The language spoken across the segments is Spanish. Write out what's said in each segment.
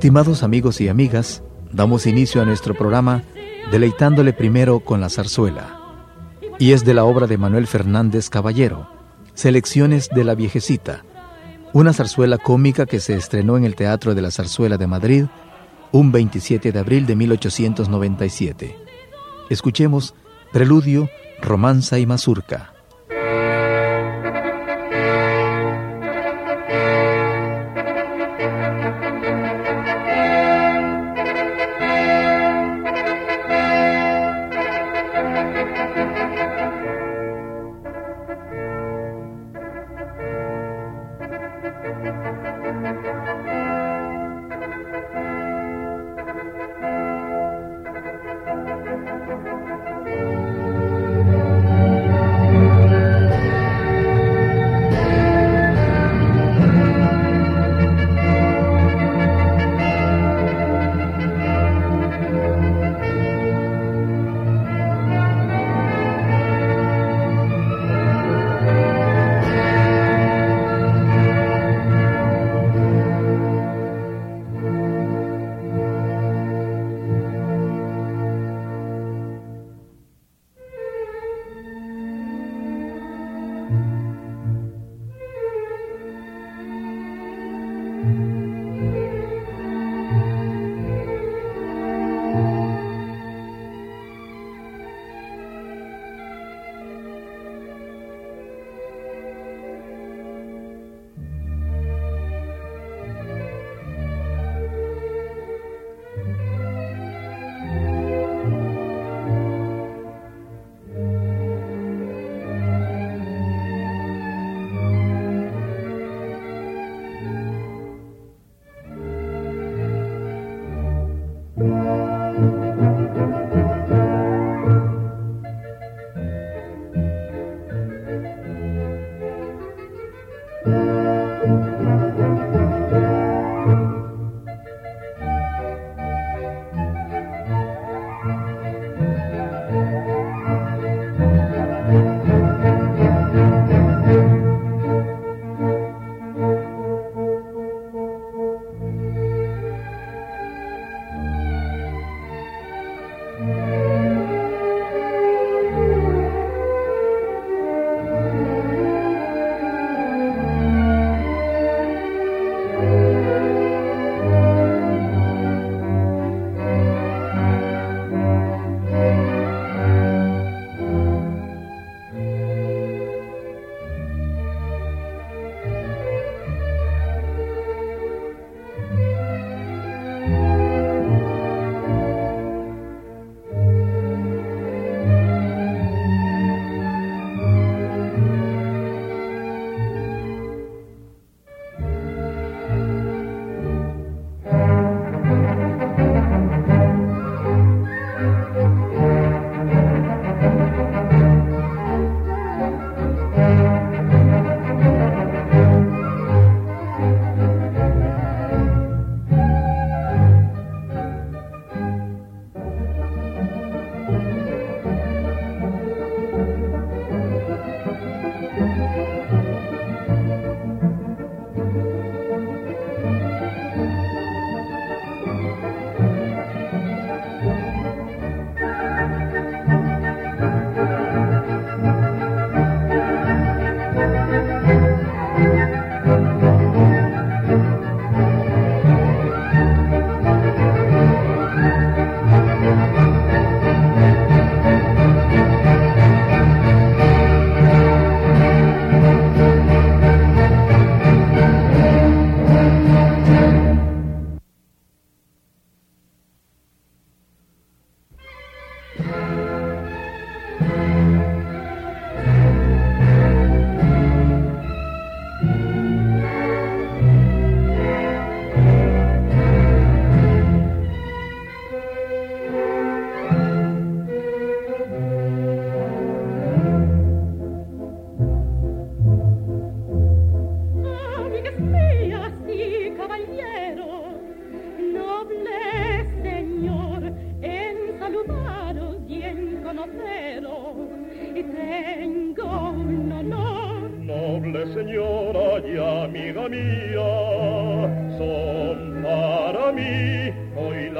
Estimados amigos y amigas, damos inicio a nuestro programa deleitándole primero con la zarzuela. Y es de la obra de Manuel Fernández Caballero, Selecciones de la Viejecita, una zarzuela cómica que se estrenó en el Teatro de la Zarzuela de Madrid un 27 de abril de 1897. Escuchemos Preludio, Romanza y Mazurca.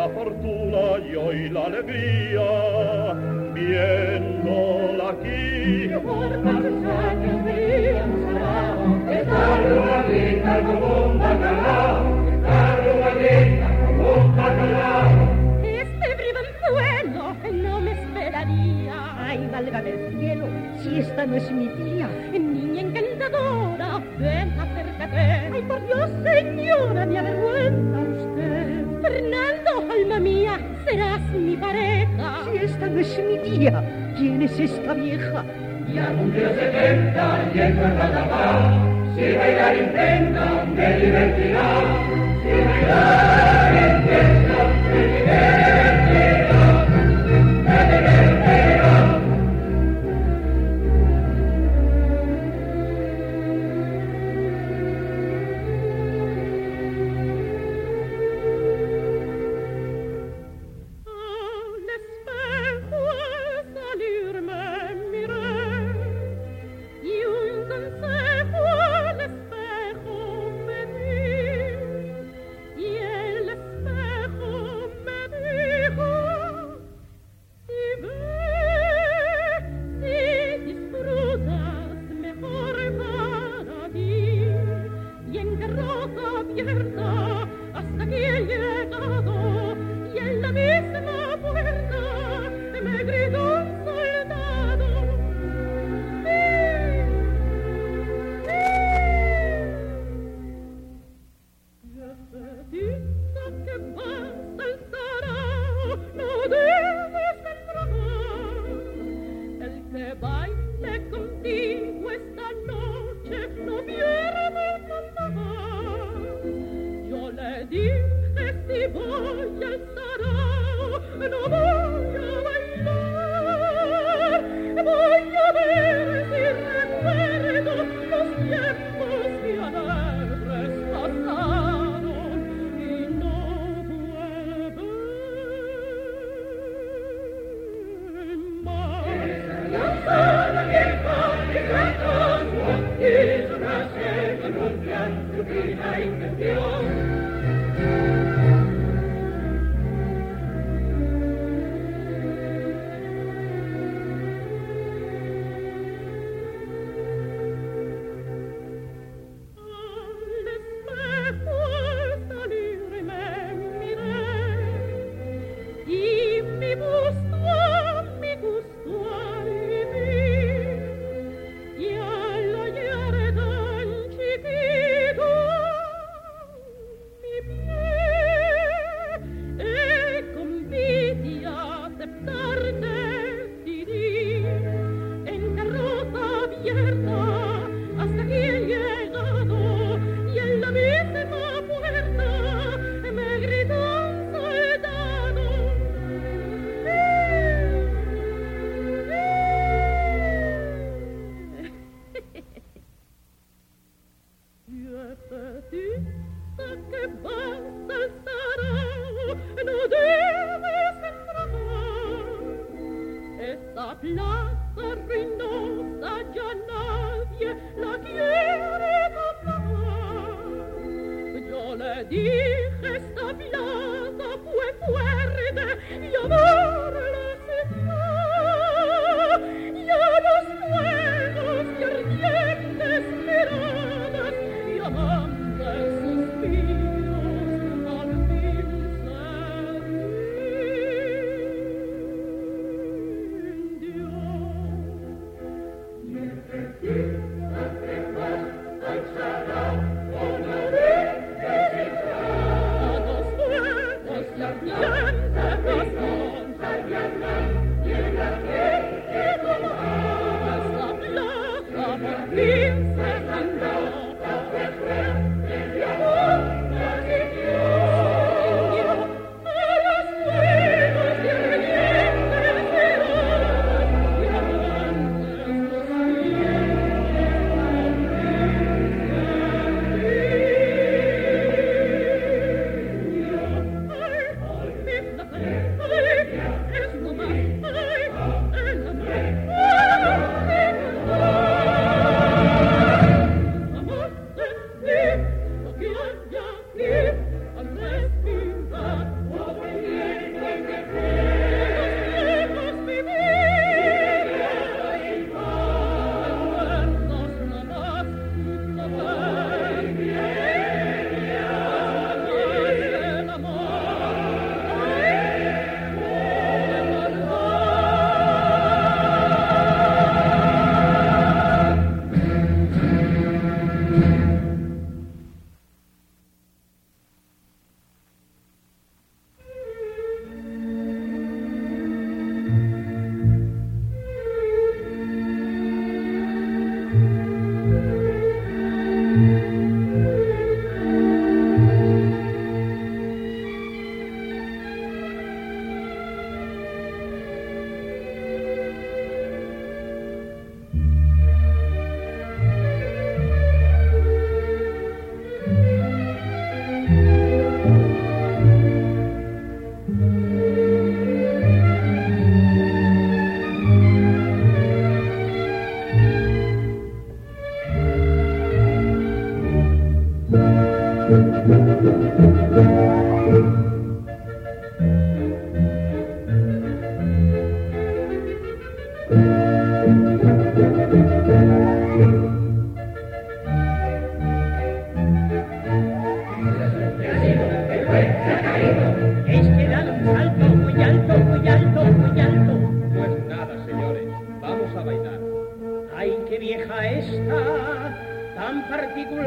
la fortuna y hoy la alegría, viéndola aquí. Estar como un bacalao, como un bacalao. Este no me esperaría. Ay, válgame del cielo, si esta no es mi tía. Niña encantadora, ven, acércate. Ay, por Dios, señora, mi avergüenza. esta no es mi tía. ¿Quién es esta vieja? Ya cumplió 70 y encuentra la paz. Si bailar e intenta, me divertirá. Si bailar e intenta, me divertirá. Yeah. figura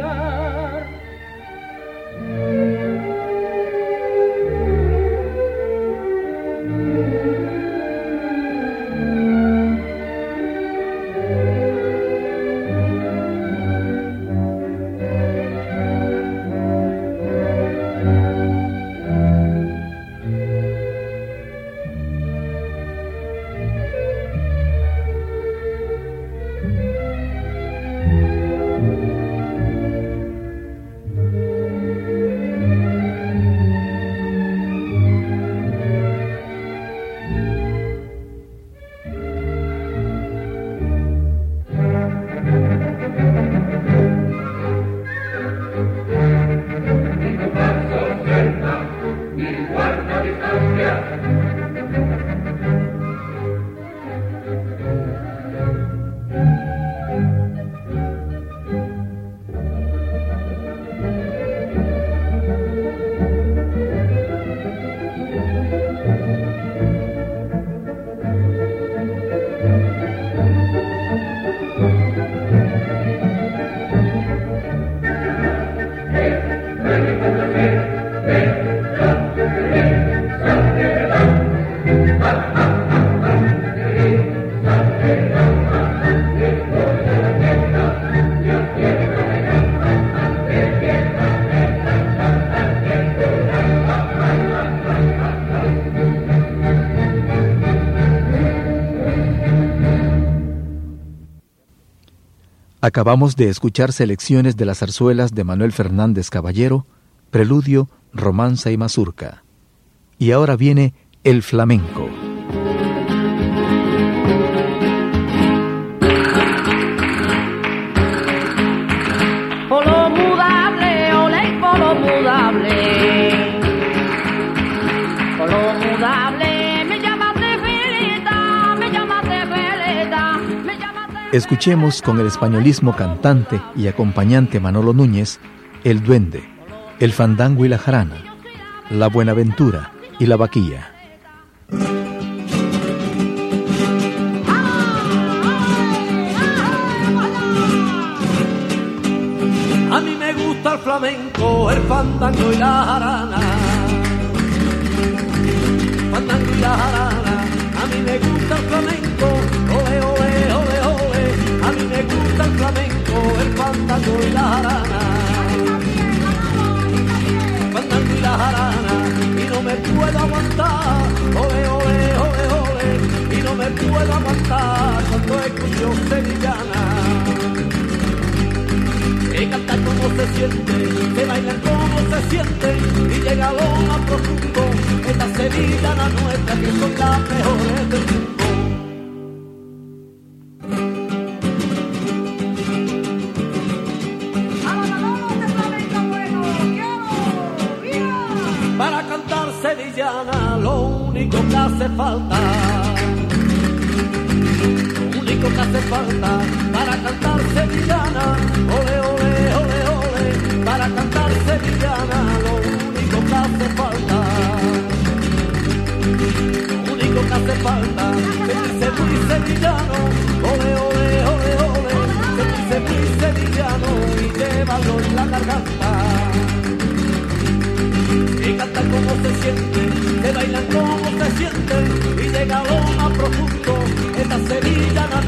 Acabamos de escuchar selecciones de las zarzuelas de Manuel Fernández Caballero, Preludio, Romanza y Mazurca. Y ahora viene el flamenco. Escuchemos con el españolismo cantante y acompañante Manolo Núñez El Duende, El Fandango y la Jarana, La Buenaventura y la Vaquilla. A mí me gusta el flamenco, el fandango y la jarana. Fandango y la jarana, a mí me gusta el flamenco, flamenco, el fandango y la jarana. Fandango y la jarana, y no me puedo aguantar, ole, ole, ole, ole, y no me puedo aguantar cuando escucho sevillana. Que cantar como se siente, que bailan como se siente, y llega a lo más profundo, esta sevillana nuestra que son las mejores del mundo. Sevillano, ole, ole, ole, ole, que dice muy sevillano y llévalo en la garganta. Y canta como se siente, que bailan como se siente y llega lo más profundo. Esta Sevilla la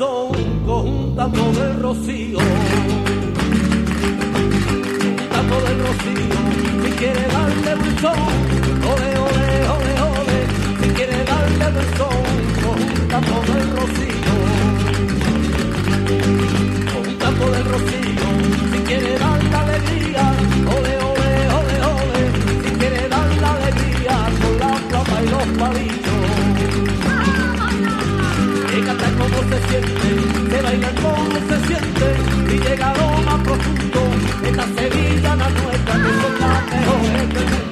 son, conjuntando del rocío. Conjuntando del rocío. Si quiere darle buen son, ole, ole, ole, ole. Si quiere darle buen son, conjuntando del rocío. Conjuntando del rocío. Si quiere se siente, se bailar como se siente, y llega lo más profundo, esta Sevilla la nuestra, que son las mejores del mundo.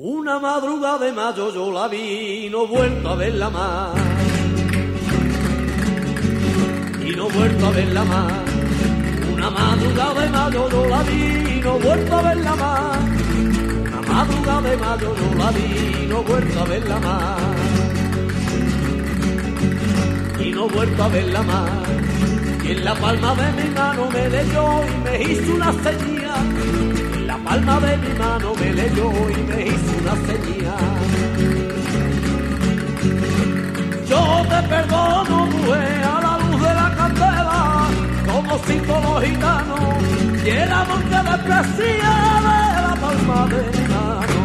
Una madrugada de mayo yo la vi, y no vuelto a verla más. Y no vuelto a verla más. Una madrugada de mayo yo la vi y no he vuelto a verla más. Una madrugada de mayo yo la vi y no he vuelto a verla más. Y no he vuelto a verla más. Y en la palma de mi mano me leyó y me hizo una señal. En la palma de mi mano me leyó y me hizo una señal. Yo te perdono, mujer, cinco los gitanos, y el amor que desprecia de la palma de mano.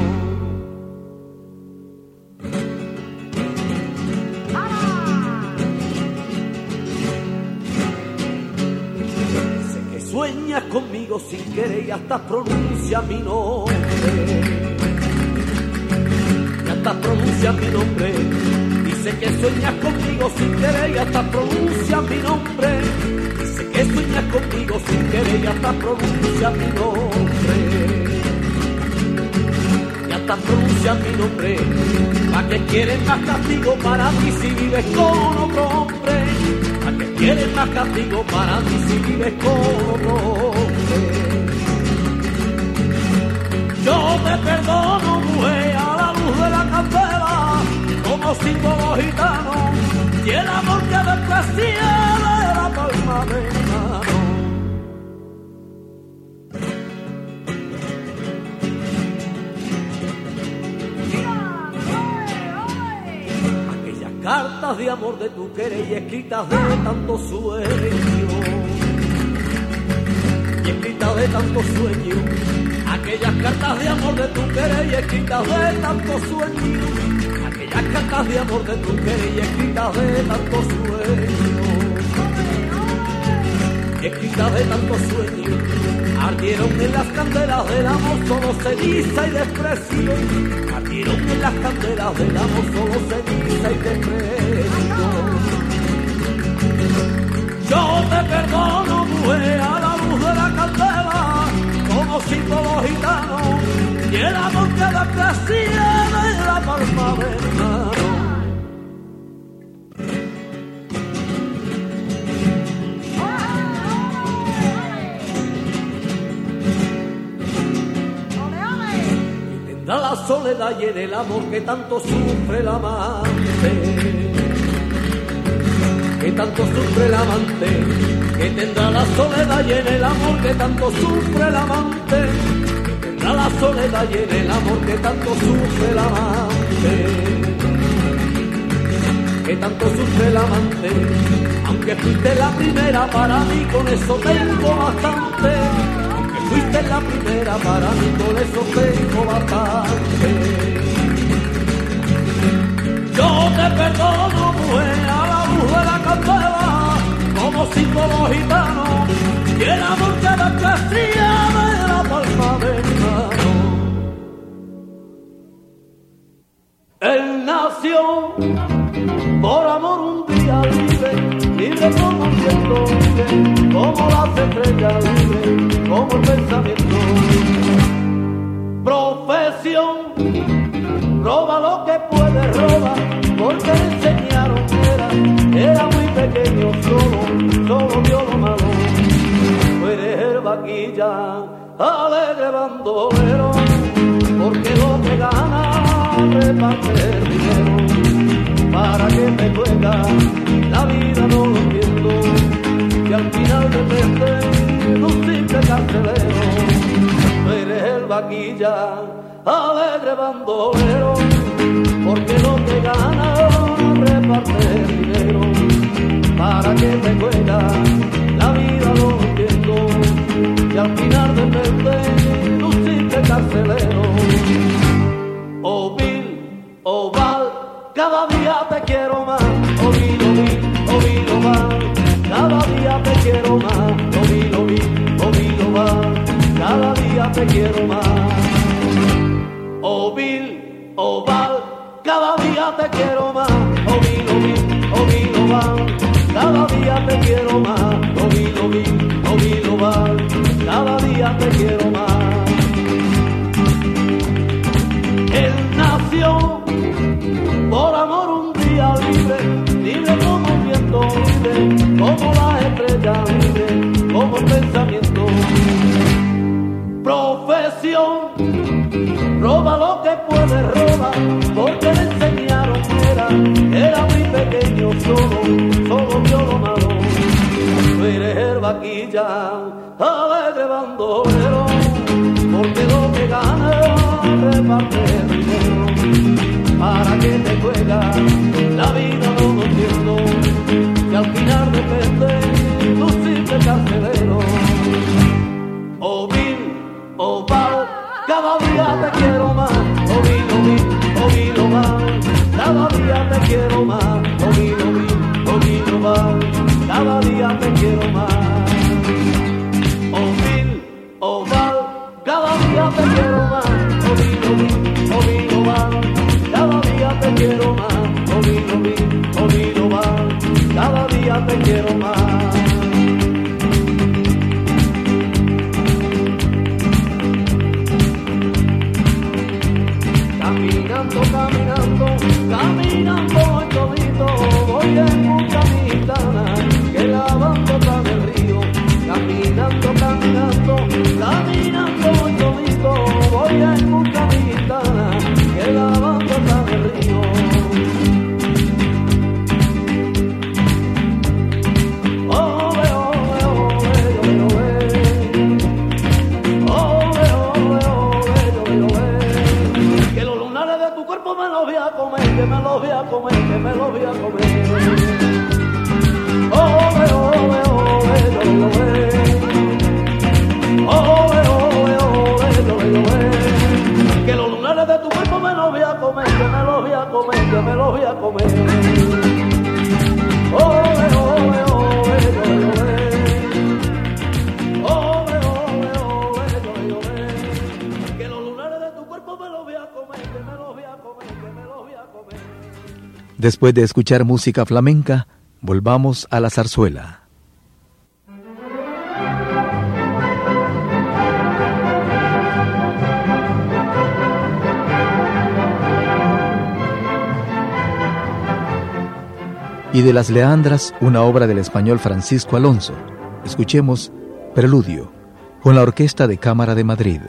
Sé que sueñas conmigo sin querer y hasta pronuncia mi nombre. Y hasta pronuncia mi nombre. Dice que sueñas conmigo sin querer y hasta pronuncia mi nombre. Que sueñas conmigo sin querer y hasta pronuncia mi nombre. Y hasta pronuncia mi nombre. ¿Para que quieres más castigo para mí si vives con otro hombre? ¿Para que quieres más castigo para mí si vives con otro hombre? Yo te perdono, mujer, a la luz de la candela, como símbolo gitano, y el amor que desprecia Aquellas cartas de amor de tu querer y escritas de tanto sueño escritas de tanto sueño. Aquellas cartas de amor de tu querer y escritas de tanto sueño. Aquellas cartas de amor de tu querer y escritas de tanto sueño. Escritas de tanto sueño. Ardieron en las candelas del amor solo ceniza y desprecio. Ardieron en las candelas del amor solo ceniza y desprecio. Yo te perdono, mujer, a la luz de la candela, como símbolo gitano, y el amor que desprecia soledad y en el amor que tanto sufre el amante. Que tanto sufre el amante, que tendrá la soledad y en el amor que tanto sufre el amante, que tendrá la soledad y en el amor que tanto sufre el amante, que tanto sufre el amante, aunque fuiste la primera para mí, con eso tengo bastante, fuiste la primera para mí, con eso tengo bastante. Yo te perdono, mujer, a la de la candela, como símbolo gitano, y el amor que desprecia de la palma de mano. Él nació por amor un día libre, libre como el viento, como estrellas, el pensamiento. Profesión roba lo que puede, roba, porque le enseñaron era, era muy pequeño, solo, solo vio lo malo. Tú eres el vaquilla, alegre bandolero, repartir dinero. ¿Para que me juega? La vida no lo entiendo. Y al final depende simple carcelero. Eres el vaquilla, alegre bandolero. Porque lo que gana reparte dinero. ¿Para que me juega? La vida no lo entiendo. Y al final de un simple carcelero. Oh Bill, oh Val, cada día te quiero más. Bill, oh Bill, oh Bill, oh Val, cada día te quiero más. Te quiero más. Oh Bill, oh Val, cada día te quiero más. Oh Bill, oh Bill, oh Bill, oh cada día te quiero más. Oh Bill, oh Bill, oh oh cada día te quiero más. Él nació por amor un día libre, libre como un viento libre, como la estrella libre, como el pensamiento. Lo que puede robar, porque le enseñaron que era, era muy pequeño solo, solo vio lo malo. Tú eres el vaquilla, alegre bandolero, porque lo que gana reparte dinero. Para que te juega, la vida no Después de escuchar música flamenca, volvamos a la zarzuela. Y de las Leandras, una obra del español Francisco Alonso. Escuchemos Preludio, con la Orquesta de Cámara de Madrid.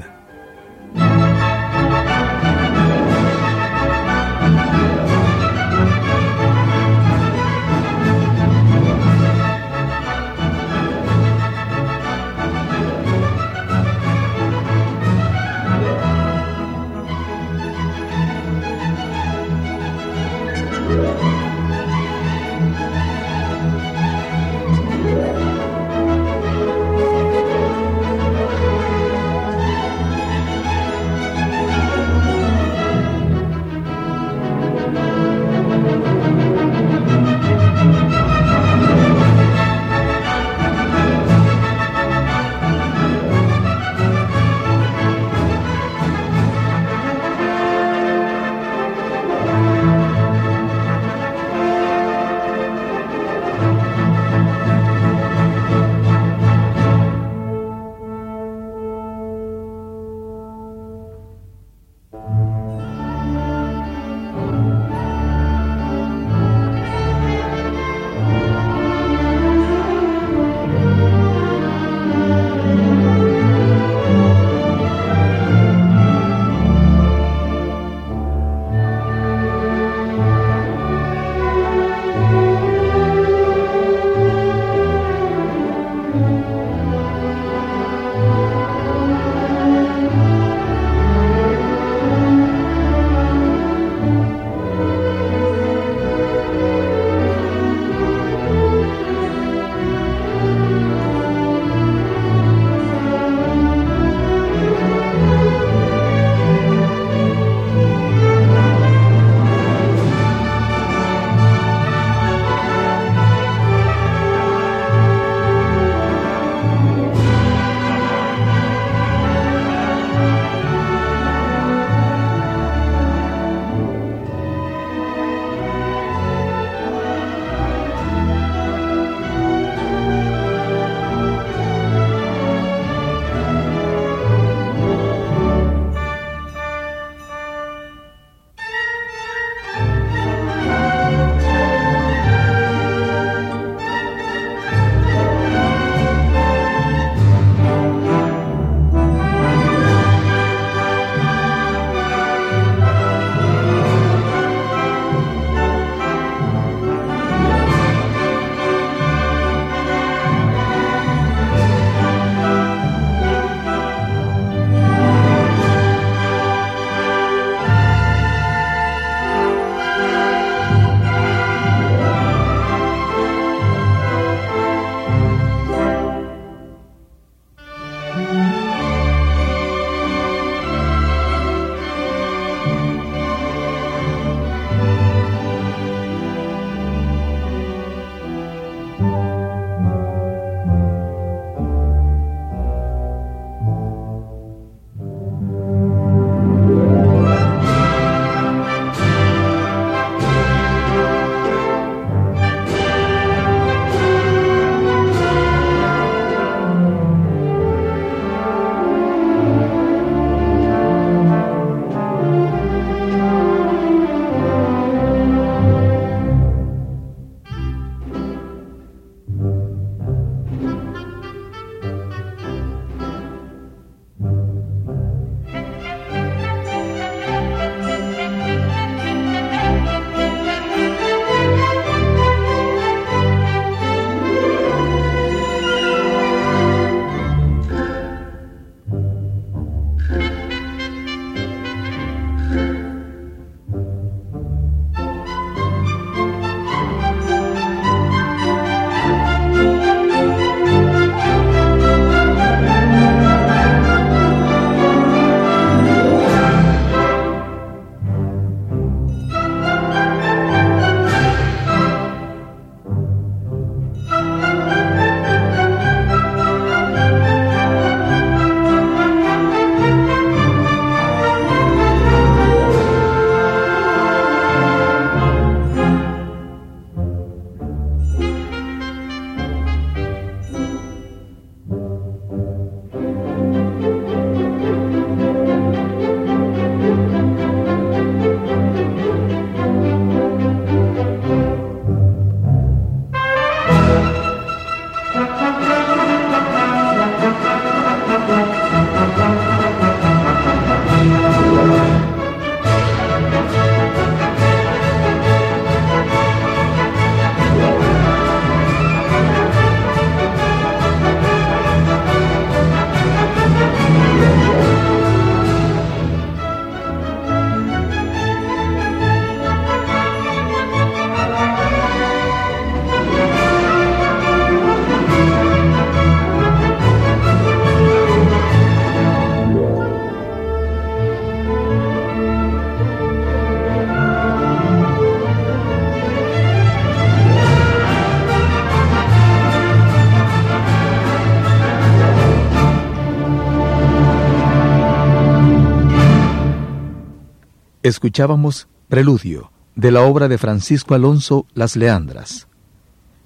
Escuchábamos Preludio, de la obra de Francisco Alonso Las Leandras.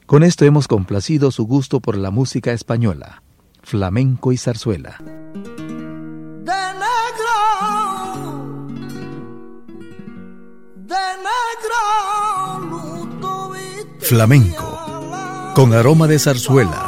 Con esto hemos complacido su gusto por la música española, flamenco y zarzuela. Flamenco, con aroma de zarzuela.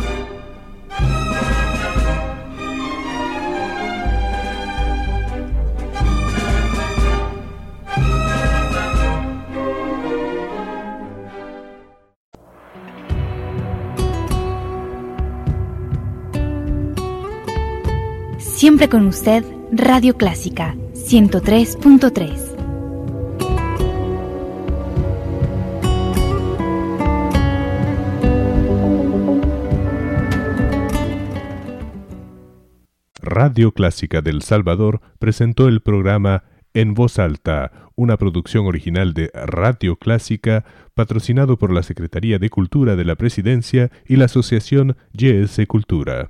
Siempre con usted, Radio Clásica 103.3. Radio Clásica del Salvador presentó el programa En Voz Alta, una producción original de Radio Clásica, patrocinado por la Secretaría de Cultura de la Presidencia y la Asociación YS Cultura.